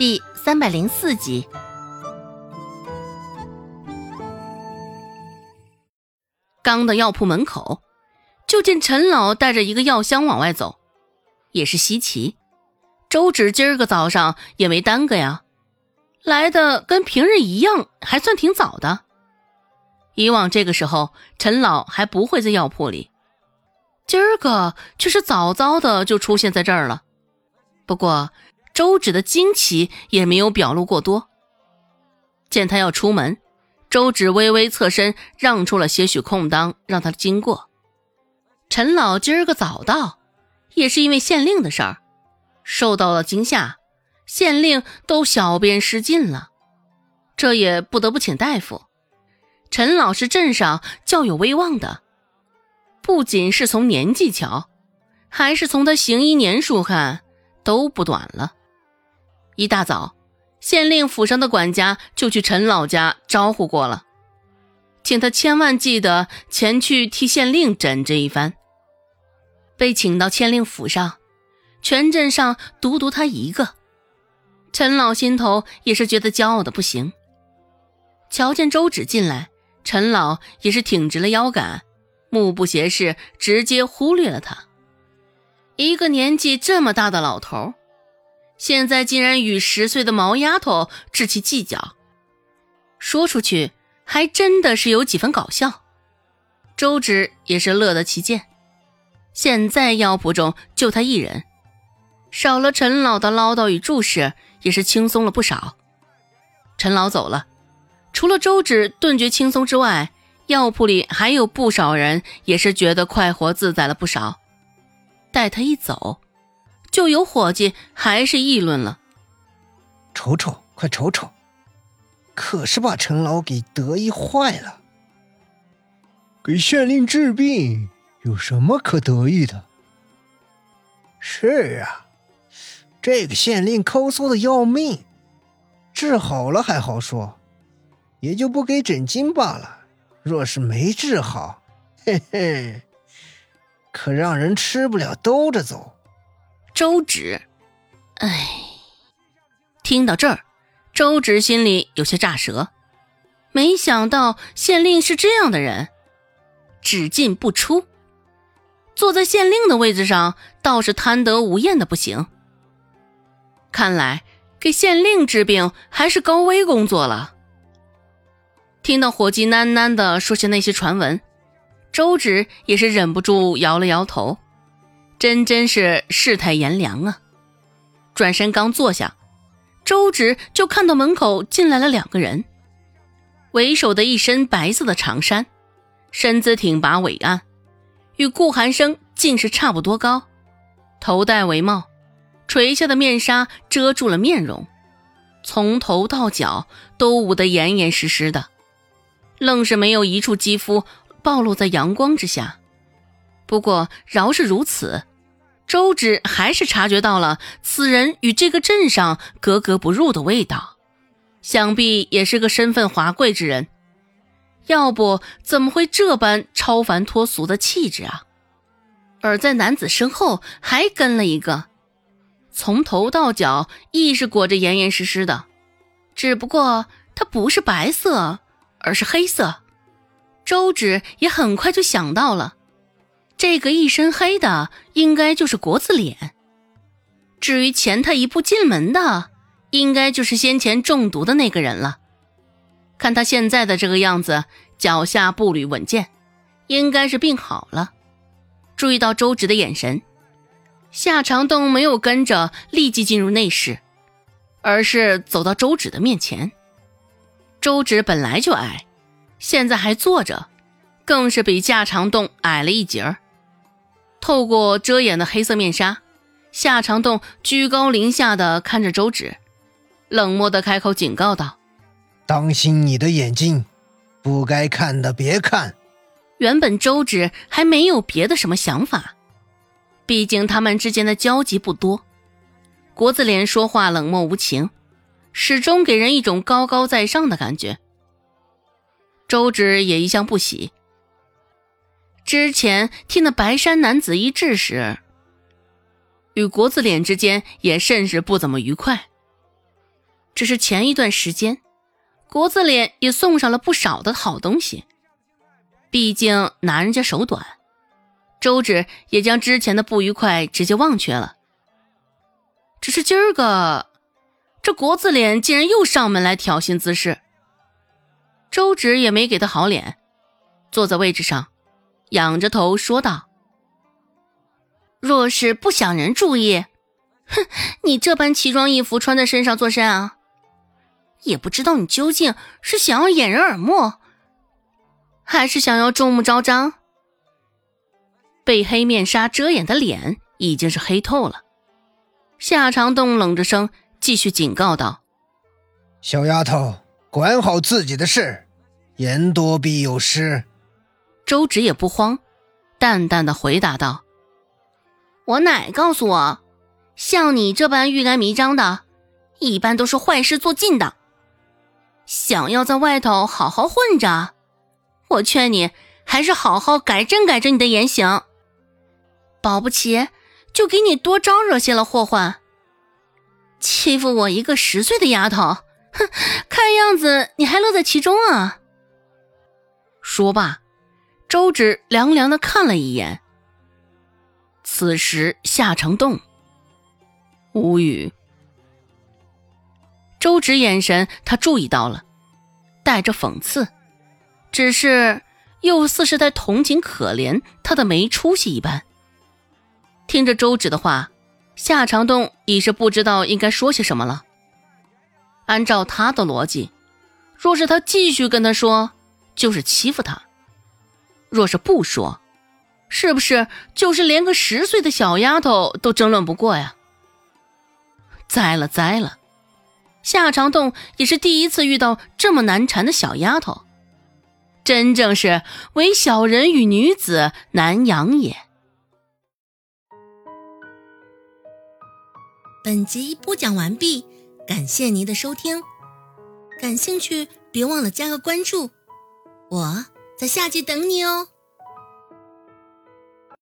第三百零四集。刚到药铺门口，就见陈老带着一个药箱往外走，也是稀奇。周芷今儿个早上也没耽搁呀，来的跟平日一样，还算挺早的。以往这个时候，陈老还不会在药铺里，今儿个却是早早的就出现在这儿了。不过，周芷的惊奇也没有表露过多。见他要出门。周芷微微侧身，让出了些许空当，让他经过。陈老今儿个早到，也是因为县令的事儿，受到了惊吓，县令都小便失禁了，这也不得不请大夫。陈老是镇上较有威望的，不仅是从年纪瞧，还是从他行医年数看，都不短了。一大早。县令府上的管家就去陈老家招呼过了，请他千万记得前去替县令诊治一番。被请到县令府上，全镇上独独他一个，陈老心头也是觉得骄傲的不行。瞧见周芷进来，陈老也是挺直了腰杆，目不斜视，直接忽略了他。一个年纪这么大的老头。现在竟然与十岁的毛丫头置气计较，说出去还真的是有几分搞笑。周芷也是乐得其见。现在药铺中就他一人，少了陈老的唠叨与注视，也是轻松了不少。陈老走了，除了周芷顿觉轻松之外，药铺里还有不少人也是觉得快活自在了不少。待他一走。就有伙计还是议论了：“瞅瞅，快瞅瞅，可是把陈老给得意坏了。给县令治病有什么可得意的？是啊，这个县令抠搜的要命，治好了还好说，也就不给诊金罢了。若是没治好，嘿嘿，可让人吃不了兜着走。”周芷，哎，听到这儿，周芷心里有些炸舌。没想到县令是这样的人，只进不出，坐在县令的位置上倒是贪得无厌的不行。看来给县令治病还是高危工作了。听到伙计喃喃的说些那些传闻，周芷也是忍不住摇了摇头。真真是世态炎凉啊！转身刚坐下，周芷就看到门口进来了两个人，为首的一身白色的长衫，身姿挺拔伟岸，与顾寒生竟是差不多高，头戴帷帽，垂下的面纱遮住了面容，从头到脚都捂得严严实实的，愣是没有一处肌肤暴露在阳光之下。不过饶是如此。周芷还是察觉到了此人与这个镇上格格不入的味道，想必也是个身份华贵之人，要不怎么会这般超凡脱俗的气质啊？而在男子身后还跟了一个，从头到脚亦是裹着严严实实的，只不过他不是白色，而是黑色。周芷也很快就想到了。这个一身黑的，应该就是国字脸。至于前他一步进门的，应该就是先前中毒的那个人了。看他现在的这个样子，脚下步履稳健，应该是病好了。注意到周芷的眼神，夏长栋没有跟着立即进入内室，而是走到周芷的面前。周芷本来就矮，现在还坐着，更是比夏长栋矮了一截儿。透过遮掩的黑色面纱，夏长栋居高临下的看着周芷，冷漠的开口警告道：“当心你的眼睛，不该看的别看。”原本周芷还没有别的什么想法，毕竟他们之间的交集不多。国字脸说话冷漠无情，始终给人一种高高在上的感觉。周芷也一向不喜。之前替那白衫男子医治时，与国字脸之间也甚是不怎么愉快。只是前一段时间，国字脸也送上了不少的好东西。毕竟拿人家手短，周芷也将之前的不愉快直接忘却了。只是今儿个，这国字脸竟然又上门来挑衅滋事。周芷也没给他好脸，坐在位置上，仰着头说道：“若是不想人注意，哼，你这般奇装异服穿在身上做甚啊？也不知道你究竟是想要掩人耳目。”还是想要众目昭彰，被黑面纱遮掩的脸已经是黑透了。夏长栋冷着声继续警告道：“小丫头，管好自己的事，言多必有失。”周芷也不慌，淡淡的回答道：“我奶告诉我，像你这般欲盖弥彰的，一般都是坏事做尽的。想要在外头好好混着。”我劝你还是好好改正改正你的言行，保不齐就给你多招惹些了祸患。欺负我一个十岁的丫头，哼，看样子你还乐在其中啊！说罢，周芷凉凉的看了一眼。此时夏城洞无语，周芷眼神他注意到了，带着讽刺。只是，又似是在同情可怜他的没出息一般。听着周芷的话，夏长栋已是不知道应该说些什么了。按照他的逻辑，若是他继续跟他说，就是欺负他；若是不说，是不是就是连个十岁的小丫头都争论不过呀？栽了栽了，夏长栋也是第一次遇到这么难缠的小丫头。真正是唯小人与女子难养也。本集播讲完毕，感谢您的收听。感兴趣，别忘了加个关注，我在下集等你哦。